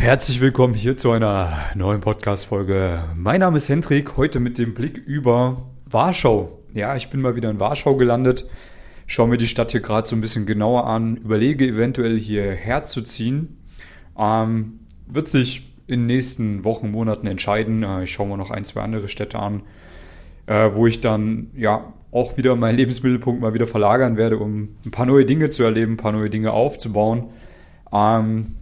Herzlich willkommen hier zu einer neuen Podcast-Folge. Mein Name ist Hendrik, heute mit dem Blick über Warschau. Ja, ich bin mal wieder in Warschau gelandet, schaue mir die Stadt hier gerade so ein bisschen genauer an, überlege eventuell hierher zu ziehen. Ähm, wird sich in den nächsten Wochen, Monaten entscheiden. Äh, ich schaue mir noch ein, zwei andere Städte an, äh, wo ich dann ja auch wieder meinen Lebensmittelpunkt mal wieder verlagern werde, um ein paar neue Dinge zu erleben, ein paar neue Dinge aufzubauen. Ähm,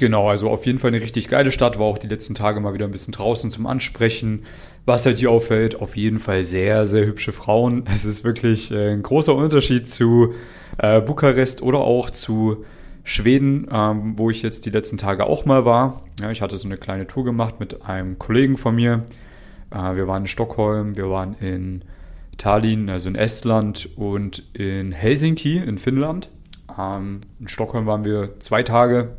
genau, also auf jeden Fall eine richtig geile Stadt, war auch die letzten Tage mal wieder ein bisschen draußen zum Ansprechen. Was halt hier auffällt, auf jeden Fall sehr, sehr hübsche Frauen. Es ist wirklich äh, ein großer Unterschied zu äh, Bukarest oder auch zu Schweden, ähm, wo ich jetzt die letzten Tage auch mal war. Ja, ich hatte so eine kleine Tour gemacht mit einem Kollegen von mir. Äh, wir waren in Stockholm, wir waren in Tallinn, also in Estland und in Helsinki in Finnland. Ähm, in Stockholm waren wir zwei Tage,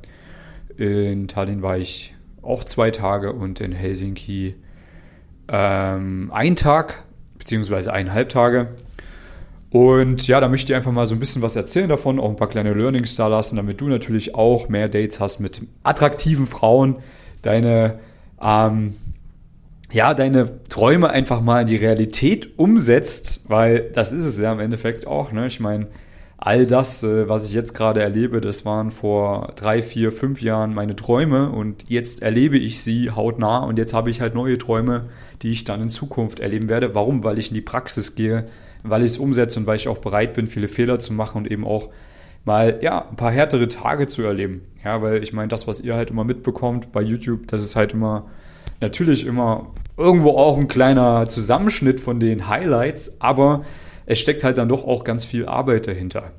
in Tallinn war ich auch zwei Tage und in Helsinki ähm, ein Tag beziehungsweise eineinhalb Tage. Und ja, da möchte ich einfach mal so ein bisschen was erzählen davon, auch ein paar kleine Learnings da lassen, damit du natürlich auch mehr Dates hast mit attraktiven Frauen, deine, ähm, ja, deine Träume einfach mal in die Realität umsetzt, weil das ist es ja im Endeffekt auch, ne? Ich meine, all das, äh, was ich jetzt gerade erlebe, das waren vor drei, vier, fünf Jahren meine Träume und jetzt erlebe ich sie hautnah und jetzt habe ich halt neue Träume, die ich dann in Zukunft erleben werde. Warum? Weil ich in die Praxis gehe, weil ich es umsetze und weil ich auch bereit bin, viele Fehler zu machen und eben auch mal ja, ein paar härtere Tage zu erleben. Ja, weil ich meine, das, was ihr halt immer mitbekommt bei YouTube, das ist halt immer natürlich immer irgendwo auch ein kleiner Zusammenschnitt von den Highlights, aber es steckt halt dann doch auch ganz viel Arbeit dahinter.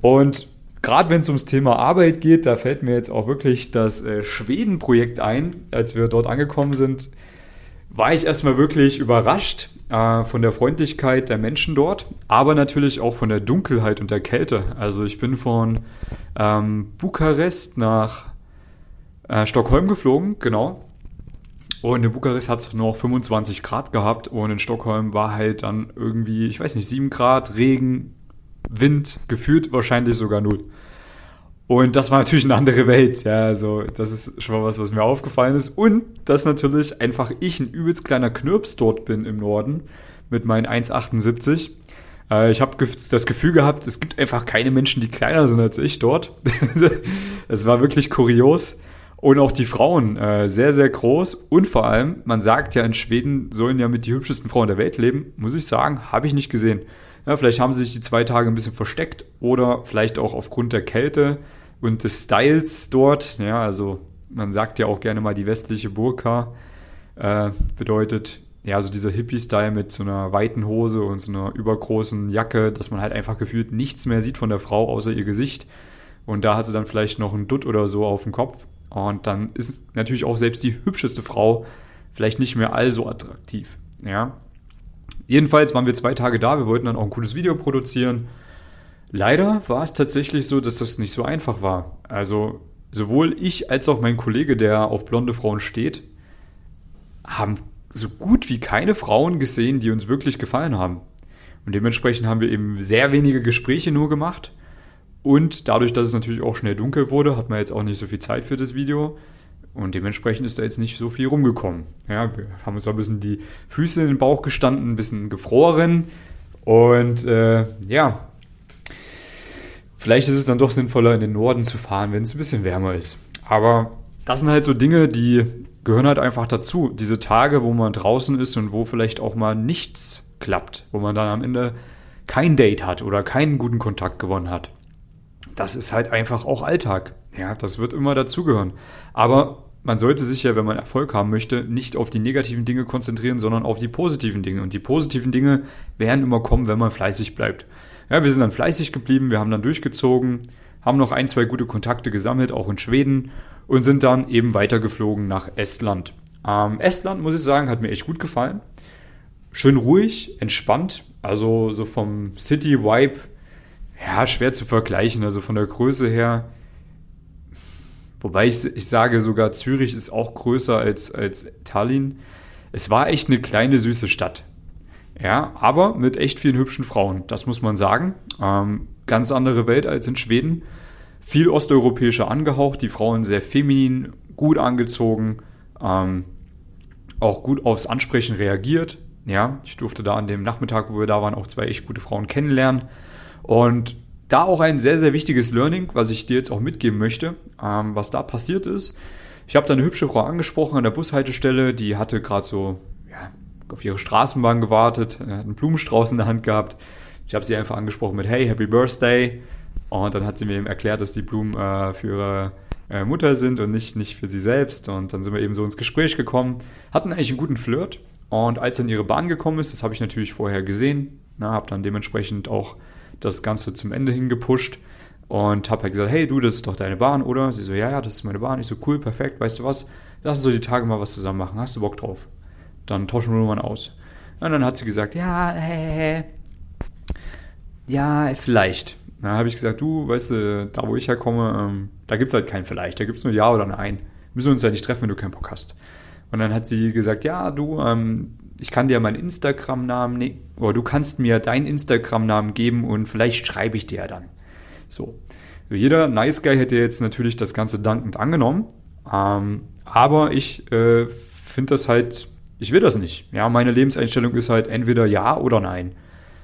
Und gerade wenn es ums Thema Arbeit geht, da fällt mir jetzt auch wirklich das äh, Schweden-Projekt ein. Als wir dort angekommen sind, war ich erstmal wirklich überrascht, äh, von der Freundlichkeit der Menschen dort, aber natürlich auch von der Dunkelheit und der Kälte. Also ich bin von ähm, Bukarest nach äh, Stockholm geflogen, genau. Und in Bukarest hat es noch 25 Grad gehabt und in Stockholm war halt dann irgendwie, ich weiß nicht, 7 Grad, Regen, Wind, gefühlt wahrscheinlich sogar null. Und das war natürlich eine andere Welt. Ja, also das ist schon mal was, was mir aufgefallen ist. Und dass natürlich einfach ich ein übelst kleiner Knirps dort bin im Norden mit meinen 1,78. Äh, ich habe das Gefühl gehabt, es gibt einfach keine Menschen, die kleiner sind als ich dort. Es war wirklich kurios. Und auch die Frauen äh, sehr, sehr groß. Und vor allem, man sagt ja, in Schweden sollen ja mit die hübschesten Frauen der Welt leben. Muss ich sagen, habe ich nicht gesehen. Ja, vielleicht haben sie sich die zwei Tage ein bisschen versteckt oder vielleicht auch aufgrund der Kälte und des Styles dort. Ja, also man sagt ja auch gerne mal die westliche Burka äh, bedeutet ja so dieser Hippie-Style mit so einer weiten Hose und so einer übergroßen Jacke, dass man halt einfach gefühlt nichts mehr sieht von der Frau außer ihr Gesicht. Und da hat sie dann vielleicht noch einen Dutt oder so auf dem Kopf. Und dann ist natürlich auch selbst die hübscheste Frau vielleicht nicht mehr allso attraktiv. Ja, Jedenfalls waren wir zwei Tage da, wir wollten dann auch ein cooles Video produzieren. Leider war es tatsächlich so, dass das nicht so einfach war. Also sowohl ich als auch mein Kollege, der auf blonde Frauen steht, haben so gut wie keine Frauen gesehen, die uns wirklich gefallen haben. Und dementsprechend haben wir eben sehr wenige Gespräche nur gemacht. Und dadurch, dass es natürlich auch schnell dunkel wurde, hat man jetzt auch nicht so viel Zeit für das Video. Und dementsprechend ist da jetzt nicht so viel rumgekommen. Ja, wir haben uns ein bisschen die Füße in den Bauch gestanden, ein bisschen gefroren. Und äh, ja, vielleicht ist es dann doch sinnvoller, in den Norden zu fahren, wenn es ein bisschen wärmer ist. Aber das sind halt so Dinge, die gehören halt einfach dazu. Diese Tage, wo man draußen ist und wo vielleicht auch mal nichts klappt, wo man dann am Ende kein Date hat oder keinen guten Kontakt gewonnen hat das ist halt einfach auch Alltag. Ja, das wird immer dazugehören. Aber man sollte sich ja, wenn man Erfolg haben möchte, nicht auf die negativen Dinge konzentrieren, sondern auf die positiven Dinge. Und die positiven Dinge werden immer kommen, wenn man fleißig bleibt. Ja, wir sind dann fleißig geblieben, wir haben dann durchgezogen, haben noch ein, zwei gute Kontakte gesammelt, auch in Schweden, und sind dann eben weitergeflogen nach Estland. Ähm, Estland, muss ich sagen, hat mir echt gut gefallen. Schön ruhig, entspannt, also so vom City-Vibe ja, schwer zu vergleichen. Also von der Größe her, wobei ich, ich sage sogar, Zürich ist auch größer als, als Tallinn. Es war echt eine kleine, süße Stadt. Ja, aber mit echt vielen hübschen Frauen, das muss man sagen. Ähm, ganz andere Welt als in Schweden. viel osteuropäischer angehaucht, die Frauen sehr feminin, gut angezogen, ähm, auch gut aufs Ansprechen reagiert. Ja, ich durfte da an dem Nachmittag, wo wir da waren, auch zwei echt gute Frauen kennenlernen. Und da auch ein sehr, sehr wichtiges Learning, was ich dir jetzt auch mitgeben möchte, ähm, was da passiert ist. Ich habe da eine hübsche Frau angesprochen an der Bushaltestelle, die hatte gerade so ja, auf ihre Straßenbahn gewartet, hat einen Blumenstrauß in der Hand gehabt. Ich habe sie einfach angesprochen mit Hey, Happy Birthday. Und dann hat sie mir eben erklärt, dass die Blumen äh, für ihre äh, Mutter sind und nicht, nicht für sie selbst. Und dann sind wir eben so ins Gespräch gekommen, hatten eigentlich einen guten Flirt. Und als dann ihre Bahn gekommen ist, das habe ich natürlich vorher gesehen, habe dann dementsprechend auch das Ganze zum Ende hin gepusht und habe halt gesagt, hey du, das ist doch deine Bahn, oder? Sie so, ja, ja, das ist meine Bahn. Ich so, cool, perfekt, weißt du was? Lass uns so die Tage mal was zusammen machen. Hast du Bock drauf? Dann tauschen wir Nummern aus. Und dann hat sie gesagt, ja, hä, ja, vielleicht. Dann habe ich gesagt, du, weißt du, da wo ich herkomme, ähm, da gibt es halt kein vielleicht, da gibt es nur Ja oder Nein. Müssen wir uns ja nicht treffen, wenn du keinen Bock hast. Und dann hat sie gesagt, ja, du, ähm, ich kann dir meinen Instagram-Namen, ne oder du kannst mir deinen Instagram-Namen geben und vielleicht schreibe ich dir ja dann. So. Jeder Nice Guy hätte jetzt natürlich das Ganze dankend angenommen, ähm, aber ich äh, finde das halt, ich will das nicht. Ja, meine Lebenseinstellung ist halt entweder ja oder nein.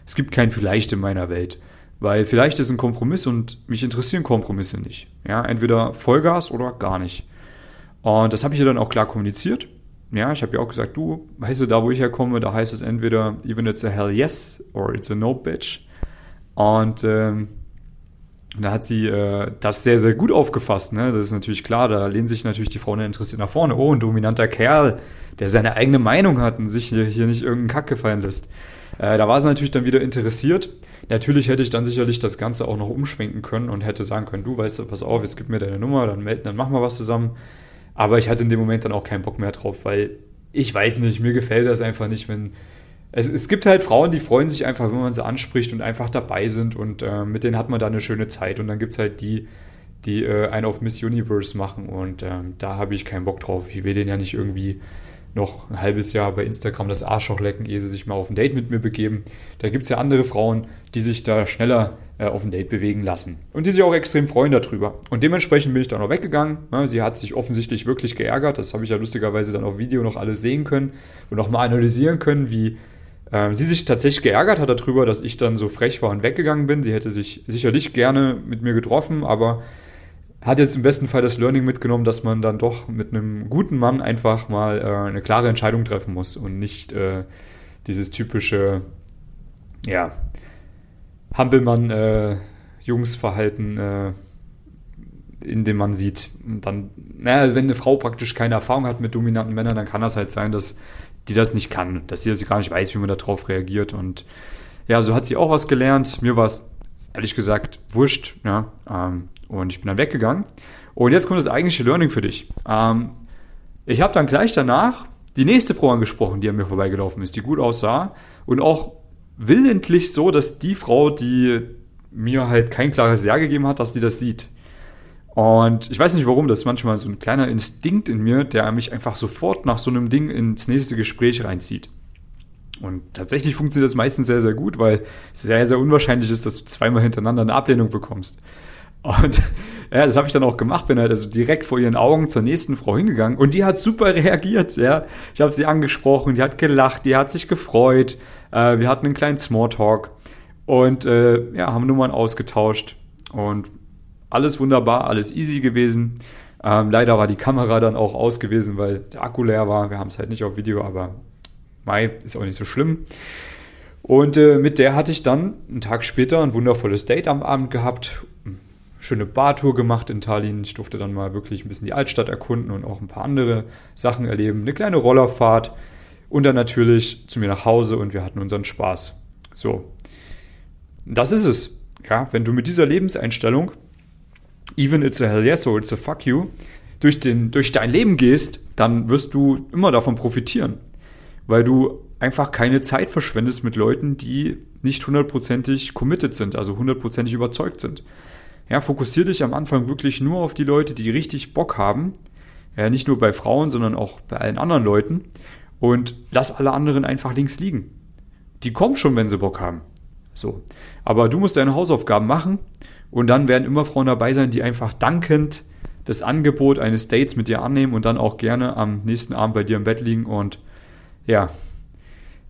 Es gibt kein Vielleicht in meiner Welt. Weil vielleicht ist ein Kompromiss und mich interessieren Kompromisse nicht. Ja, entweder Vollgas oder gar nicht. Und das habe ich ihr dann auch klar kommuniziert. Ja, ich habe ihr auch gesagt, du, weißt du, da wo ich herkomme, da heißt es entweder even it's a hell yes or it's a no bitch. Und ähm, da hat sie äh, das sehr, sehr gut aufgefasst. Ne? Das ist natürlich klar, da lehnen sich natürlich die Frauen interessiert nach vorne. Oh, ein dominanter Kerl, der seine eigene Meinung hat und sich hier, hier nicht irgendeinen Kack gefallen lässt. Äh, da war sie natürlich dann wieder interessiert. Natürlich hätte ich dann sicherlich das Ganze auch noch umschwenken können und hätte sagen können, du weißt du, pass auf, jetzt gib mir deine Nummer, dann melden, dann machen wir was zusammen. Aber ich hatte in dem Moment dann auch keinen Bock mehr drauf, weil ich weiß nicht, mir gefällt das einfach nicht, wenn. Es, es gibt halt Frauen, die freuen sich einfach, wenn man sie anspricht und einfach dabei sind und äh, mit denen hat man da eine schöne Zeit. Und dann gibt es halt die, die äh, einen auf Miss Universe machen und ähm, da habe ich keinen Bock drauf. Ich will den ja nicht irgendwie noch ein halbes Jahr bei Instagram das Arschloch lecken, ehe sie sich mal auf ein Date mit mir begeben. Da gibt es ja andere Frauen, die sich da schneller äh, auf ein Date bewegen lassen. Und die sich auch extrem freuen darüber. Und dementsprechend bin ich dann auch weggegangen. Ja, sie hat sich offensichtlich wirklich geärgert. Das habe ich ja lustigerweise dann auf Video noch alles sehen können und auch mal analysieren können, wie äh, sie sich tatsächlich geärgert hat darüber, dass ich dann so frech war und weggegangen bin. Sie hätte sich sicherlich gerne mit mir getroffen, aber hat jetzt im besten Fall das Learning mitgenommen, dass man dann doch mit einem guten Mann einfach mal äh, eine klare Entscheidung treffen muss und nicht äh, dieses typische, ja, Hampelmann-Jungsverhalten, äh, äh, in dem man sieht. Und dann, naja, wenn eine Frau praktisch keine Erfahrung hat mit dominanten Männern, dann kann das halt sein, dass die das nicht kann, dass sie das gar nicht weiß, wie man darauf reagiert. Und ja, so hat sie auch was gelernt. Mir war es ehrlich gesagt wurscht, ja. Ähm, und ich bin dann weggegangen. Und jetzt kommt das eigentliche Learning für dich. Ähm, ich habe dann gleich danach die nächste Frau angesprochen, die an mir vorbeigelaufen ist, die gut aussah. Und auch willentlich so, dass die Frau, die mir halt kein klares Ja gegeben hat, dass die das sieht. Und ich weiß nicht warum, das ist manchmal so ein kleiner Instinkt in mir, der mich einfach sofort nach so einem Ding ins nächste Gespräch reinzieht. Und tatsächlich funktioniert das meistens sehr, sehr gut, weil es sehr, sehr unwahrscheinlich ist, dass du zweimal hintereinander eine Ablehnung bekommst. Und ja, das habe ich dann auch gemacht, bin halt also direkt vor ihren Augen zur nächsten Frau hingegangen und die hat super reagiert, ja. Ich habe sie angesprochen, die hat gelacht, die hat sich gefreut. Äh, wir hatten einen kleinen Smalltalk und äh, ja, haben Nummern ausgetauscht und alles wunderbar, alles easy gewesen. Ähm, leider war die Kamera dann auch aus gewesen, weil der Akku leer war. Wir haben es halt nicht auf Video, aber Mai ist auch nicht so schlimm. Und äh, mit der hatte ich dann einen Tag später ein wundervolles Date am Abend gehabt schöne Bartour gemacht in Tallinn. Ich durfte dann mal wirklich ein bisschen die Altstadt erkunden und auch ein paar andere Sachen erleben. Eine kleine Rollerfahrt und dann natürlich zu mir nach Hause und wir hatten unseren Spaß. So, das ist es. Ja, wenn du mit dieser Lebenseinstellung, even it's a hell yes or it's a fuck you, durch, den, durch dein Leben gehst, dann wirst du immer davon profitieren. Weil du einfach keine Zeit verschwendest mit Leuten, die nicht hundertprozentig committed sind, also hundertprozentig überzeugt sind. Ja, fokussier dich am Anfang wirklich nur auf die Leute, die richtig Bock haben. Ja, nicht nur bei Frauen, sondern auch bei allen anderen Leuten. Und lass alle anderen einfach links liegen. Die kommen schon, wenn sie Bock haben. So. Aber du musst deine Hausaufgaben machen Und dann werden immer Frauen dabei sein, die einfach dankend das Angebot eines Dates mit dir annehmen und dann auch gerne am nächsten Abend bei dir im Bett liegen und ja,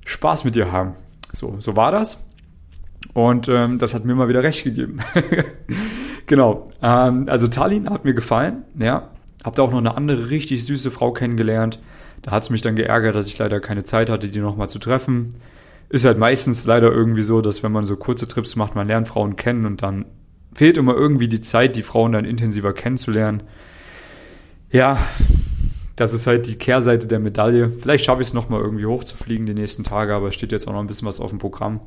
Spaß mit dir haben. So, so war das. Und ähm, das hat mir mal wieder recht gegeben. genau. Ähm, also Tallinn hat mir gefallen, ja. Hab da auch noch eine andere richtig süße Frau kennengelernt. Da hat es mich dann geärgert, dass ich leider keine Zeit hatte, die nochmal zu treffen. Ist halt meistens leider irgendwie so, dass wenn man so kurze Trips macht, man lernt Frauen kennen und dann fehlt immer irgendwie die Zeit, die Frauen dann intensiver kennenzulernen. Ja, das ist halt die Kehrseite der Medaille. Vielleicht schaffe ich es nochmal irgendwie hochzufliegen die nächsten Tage, aber es steht jetzt auch noch ein bisschen was auf dem Programm.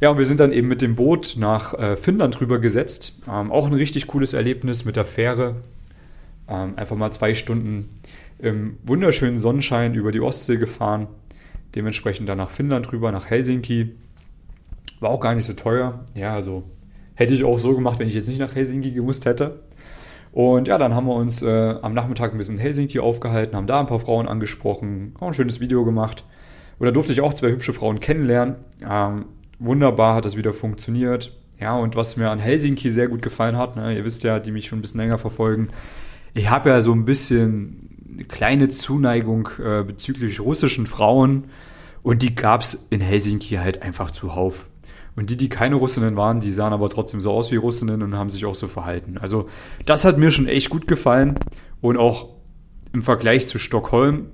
Ja, und wir sind dann eben mit dem Boot nach äh, Finnland rüber gesetzt. Ähm, auch ein richtig cooles Erlebnis mit der Fähre. Ähm, einfach mal zwei Stunden im wunderschönen Sonnenschein über die Ostsee gefahren. Dementsprechend dann nach Finnland rüber, nach Helsinki. War auch gar nicht so teuer. Ja, also hätte ich auch so gemacht, wenn ich jetzt nicht nach Helsinki gemusst hätte. Und ja, dann haben wir uns äh, am Nachmittag ein bisschen in Helsinki aufgehalten, haben da ein paar Frauen angesprochen, auch ein schönes Video gemacht. Und da durfte ich auch zwei hübsche Frauen kennenlernen. Ähm, wunderbar hat das wieder funktioniert. Ja, und was mir an Helsinki sehr gut gefallen hat, ne, ihr wisst ja, die mich schon ein bisschen länger verfolgen, ich habe ja so ein bisschen eine kleine Zuneigung äh, bezüglich russischen Frauen und die gab es in Helsinki halt einfach zuhauf. Und die, die keine Russinnen waren, die sahen aber trotzdem so aus wie Russinnen und haben sich auch so verhalten. Also das hat mir schon echt gut gefallen und auch im Vergleich zu Stockholm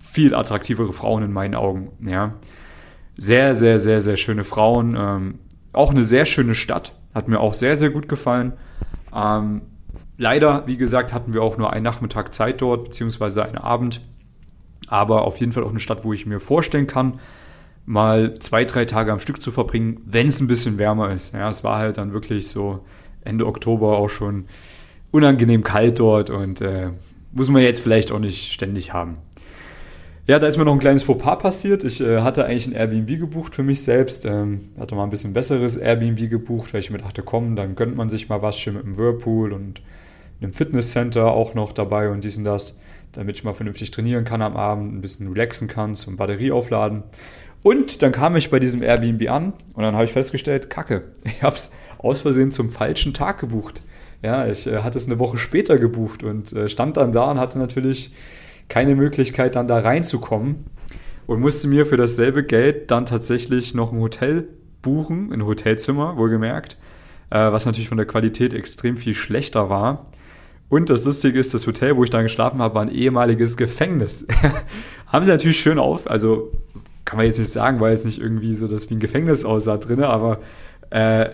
viel attraktivere Frauen in meinen Augen. Ja, sehr, sehr, sehr, sehr schöne Frauen. Ähm, auch eine sehr schöne Stadt. Hat mir auch sehr, sehr gut gefallen. Ähm, leider, wie gesagt, hatten wir auch nur einen Nachmittag Zeit dort, beziehungsweise einen Abend. Aber auf jeden Fall auch eine Stadt, wo ich mir vorstellen kann, mal zwei, drei Tage am Stück zu verbringen, wenn es ein bisschen wärmer ist. Ja, es war halt dann wirklich so Ende Oktober auch schon unangenehm kalt dort und äh, muss man jetzt vielleicht auch nicht ständig haben. Ja, da ist mir noch ein kleines Fauxpas passiert. Ich äh, hatte eigentlich ein Airbnb gebucht für mich selbst. Ähm, hatte mal ein bisschen besseres Airbnb gebucht, weil ich mir dachte, komm, dann gönnt man sich mal was schön mit einem Whirlpool und einem Fitnesscenter auch noch dabei und dies und das, damit ich mal vernünftig trainieren kann am Abend, ein bisschen relaxen kann, zum Batterie aufladen. Und dann kam ich bei diesem Airbnb an und dann habe ich festgestellt, kacke, ich habe es aus Versehen zum falschen Tag gebucht. Ja, ich äh, hatte es eine Woche später gebucht und äh, stand dann da und hatte natürlich keine Möglichkeit, dann da reinzukommen und musste mir für dasselbe Geld dann tatsächlich noch ein Hotel buchen, ein Hotelzimmer, wohlgemerkt, äh, was natürlich von der Qualität extrem viel schlechter war. Und das Lustige ist, das Hotel, wo ich dann geschlafen habe, war ein ehemaliges Gefängnis. Haben sie natürlich schön auf, also kann man jetzt nicht sagen, weil es nicht irgendwie so das wie ein Gefängnis aussah drin, aber äh,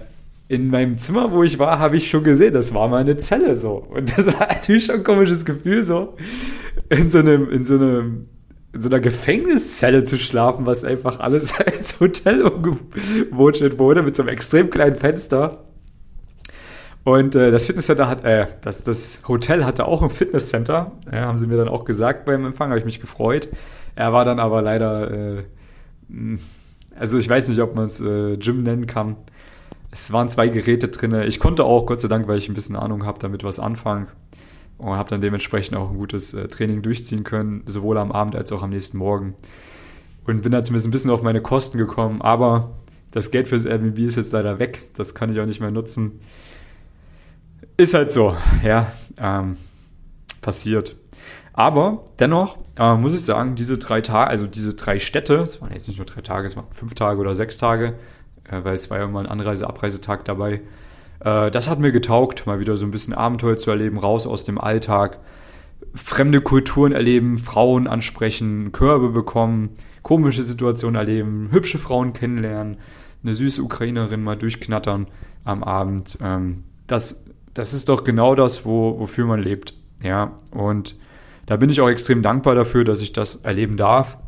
in meinem Zimmer, wo ich war, habe ich schon gesehen, das war mal eine Zelle so. Und das war natürlich schon ein komisches Gefühl, so in so einem, in so einem, in so einer Gefängniszelle zu schlafen, was einfach alles als Hotel umgewurscht wurde, mit so einem extrem kleinen Fenster. Und äh, das Fitnesscenter hat, äh, das, das Hotel hatte auch ein Fitnesscenter, ja, haben sie mir dann auch gesagt beim Empfang, habe ich mich gefreut. Er war dann aber leider, äh, also ich weiß nicht, ob man es äh, Gym nennen kann. Es waren zwei Geräte drin. Ich konnte auch, Gott sei Dank, weil ich ein bisschen Ahnung habe, damit was anfangen und habe dann dementsprechend auch ein gutes äh, Training durchziehen können, sowohl am Abend als auch am nächsten Morgen. Und bin da zumindest ein bisschen auf meine Kosten gekommen, aber das Geld fürs Airbnb ist jetzt leider weg. Das kann ich auch nicht mehr nutzen. Ist halt so, ja, ähm, passiert. Aber dennoch äh, muss ich sagen, diese drei Tage, also diese drei Städte, es waren jetzt nicht nur drei Tage, es waren fünf Tage oder sechs Tage, äh, weil es war ja immer ein Anreise-, Abreisetag dabei, äh, das hat mir getaugt, mal wieder so ein bisschen Abenteuer zu erleben, raus aus dem Alltag, fremde Kulturen erleben, Frauen ansprechen, Körbe bekommen, komische Situationen erleben, hübsche Frauen kennenlernen, eine süße Ukrainerin mal durchknattern am Abend. Ähm, das, das ist doch genau das, wo, wofür man lebt. Ja, und da bin ich auch extrem dankbar dafür, dass ich das erleben darf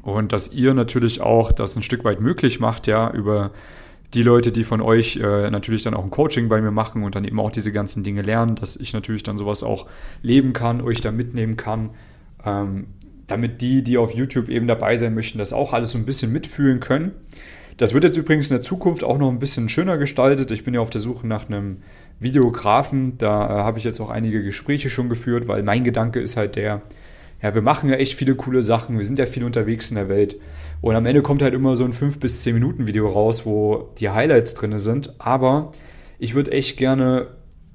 und dass ihr natürlich auch das ein Stück weit möglich macht, ja, über die Leute, die von euch äh, natürlich dann auch ein Coaching bei mir machen und dann eben auch diese ganzen Dinge lernen, dass ich natürlich dann sowas auch leben kann, euch da mitnehmen kann, ähm, damit die, die auf YouTube eben dabei sein möchten, das auch alles so ein bisschen mitfühlen können. Das wird jetzt übrigens in der Zukunft auch noch ein bisschen schöner gestaltet. Ich bin ja auf der Suche nach einem Videografen. Da äh, habe ich jetzt auch einige Gespräche schon geführt, weil mein Gedanke ist halt der, ja, wir machen ja echt viele coole Sachen, wir sind ja viel unterwegs in der Welt. Und am Ende kommt halt immer so ein 5 bis 10 Minuten Video raus, wo die Highlights drin sind. Aber ich würde echt gerne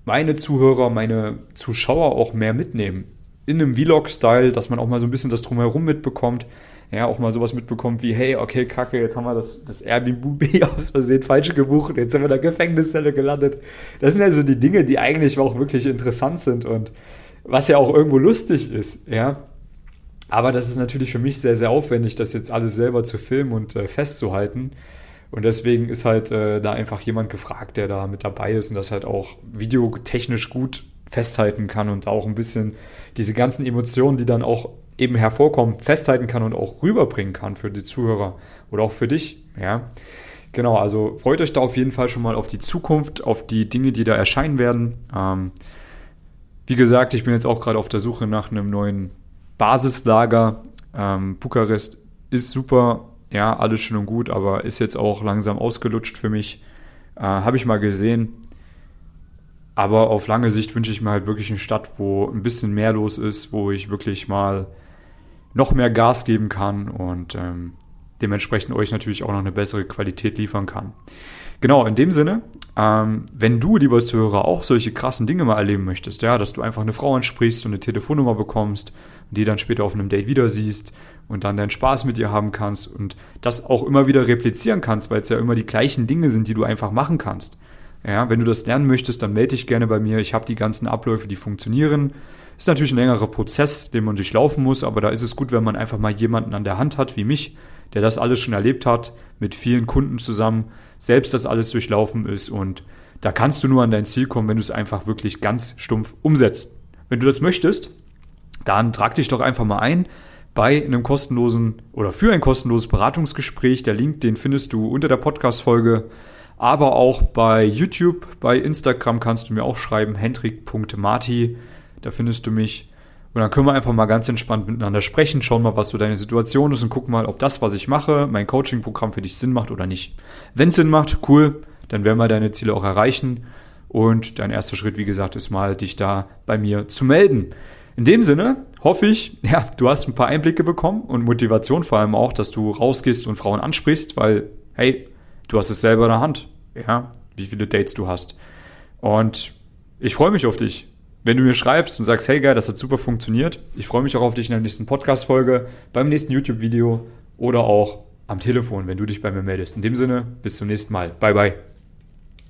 meine Zuhörer, meine Zuschauer auch mehr mitnehmen. In einem Vlog-Style, dass man auch mal so ein bisschen das Drumherum mitbekommt. Ja, auch mal sowas mitbekommt wie, hey, okay, kacke, jetzt haben wir das, das Airbnb aus Versehen falsch gebucht, jetzt sind wir in der Gefängniszelle gelandet. Das sind also die Dinge, die eigentlich auch wirklich interessant sind und was ja auch irgendwo lustig ist, ja. Aber das ist natürlich für mich sehr, sehr aufwendig, das jetzt alles selber zu filmen und äh, festzuhalten. Und deswegen ist halt äh, da einfach jemand gefragt, der da mit dabei ist und das halt auch videotechnisch gut festhalten kann und auch ein bisschen diese ganzen Emotionen, die dann auch eben hervorkommen, festhalten kann und auch rüberbringen kann für die Zuhörer oder auch für dich. Ja, genau. Also freut euch da auf jeden Fall schon mal auf die Zukunft, auf die Dinge, die da erscheinen werden. Ähm, wie gesagt, ich bin jetzt auch gerade auf der Suche nach einem neuen Basislager. Ähm, Bukarest ist super, ja, alles schön und gut, aber ist jetzt auch langsam ausgelutscht für mich. Äh, Habe ich mal gesehen. Aber auf lange Sicht wünsche ich mir halt wirklich eine Stadt, wo ein bisschen mehr los ist, wo ich wirklich mal noch mehr Gas geben kann und ähm, dementsprechend euch natürlich auch noch eine bessere Qualität liefern kann. Genau, in dem Sinne, ähm, wenn du, lieber Zuhörer, auch solche krassen Dinge mal erleben möchtest, ja, dass du einfach eine Frau ansprichst und eine Telefonnummer bekommst und die dann später auf einem Date wieder siehst und dann deinen Spaß mit ihr haben kannst und das auch immer wieder replizieren kannst, weil es ja immer die gleichen Dinge sind, die du einfach machen kannst. Ja, wenn du das lernen möchtest, dann melde dich gerne bei mir. Ich habe die ganzen Abläufe, die funktionieren. Ist natürlich ein längerer Prozess, den man durchlaufen muss, aber da ist es gut, wenn man einfach mal jemanden an der Hand hat, wie mich, der das alles schon erlebt hat, mit vielen Kunden zusammen, selbst das alles durchlaufen ist und da kannst du nur an dein Ziel kommen, wenn du es einfach wirklich ganz stumpf umsetzt. Wenn du das möchtest, dann trag dich doch einfach mal ein bei einem kostenlosen oder für ein kostenloses Beratungsgespräch. Der Link, den findest du unter der Podcast-Folge, aber auch bei YouTube, bei Instagram kannst du mir auch schreiben, hendrik.marti, da findest du mich. Und dann können wir einfach mal ganz entspannt miteinander sprechen, schauen mal, was so deine Situation ist und gucken mal, ob das, was ich mache, mein Coaching-Programm für dich Sinn macht oder nicht. Wenn es Sinn macht, cool, dann werden wir deine Ziele auch erreichen. Und dein erster Schritt, wie gesagt, ist mal, dich da bei mir zu melden. In dem Sinne hoffe ich, ja, du hast ein paar Einblicke bekommen und Motivation vor allem auch, dass du rausgehst und Frauen ansprichst, weil, hey, du hast es selber in der Hand, ja, wie viele Dates du hast. Und ich freue mich auf dich wenn du mir schreibst und sagst, hey geil, das hat super funktioniert, ich freue mich auch auf dich in der nächsten Podcast-Folge, beim nächsten YouTube-Video oder auch am Telefon, wenn du dich bei mir meldest. In dem Sinne, bis zum nächsten Mal. Bye, bye.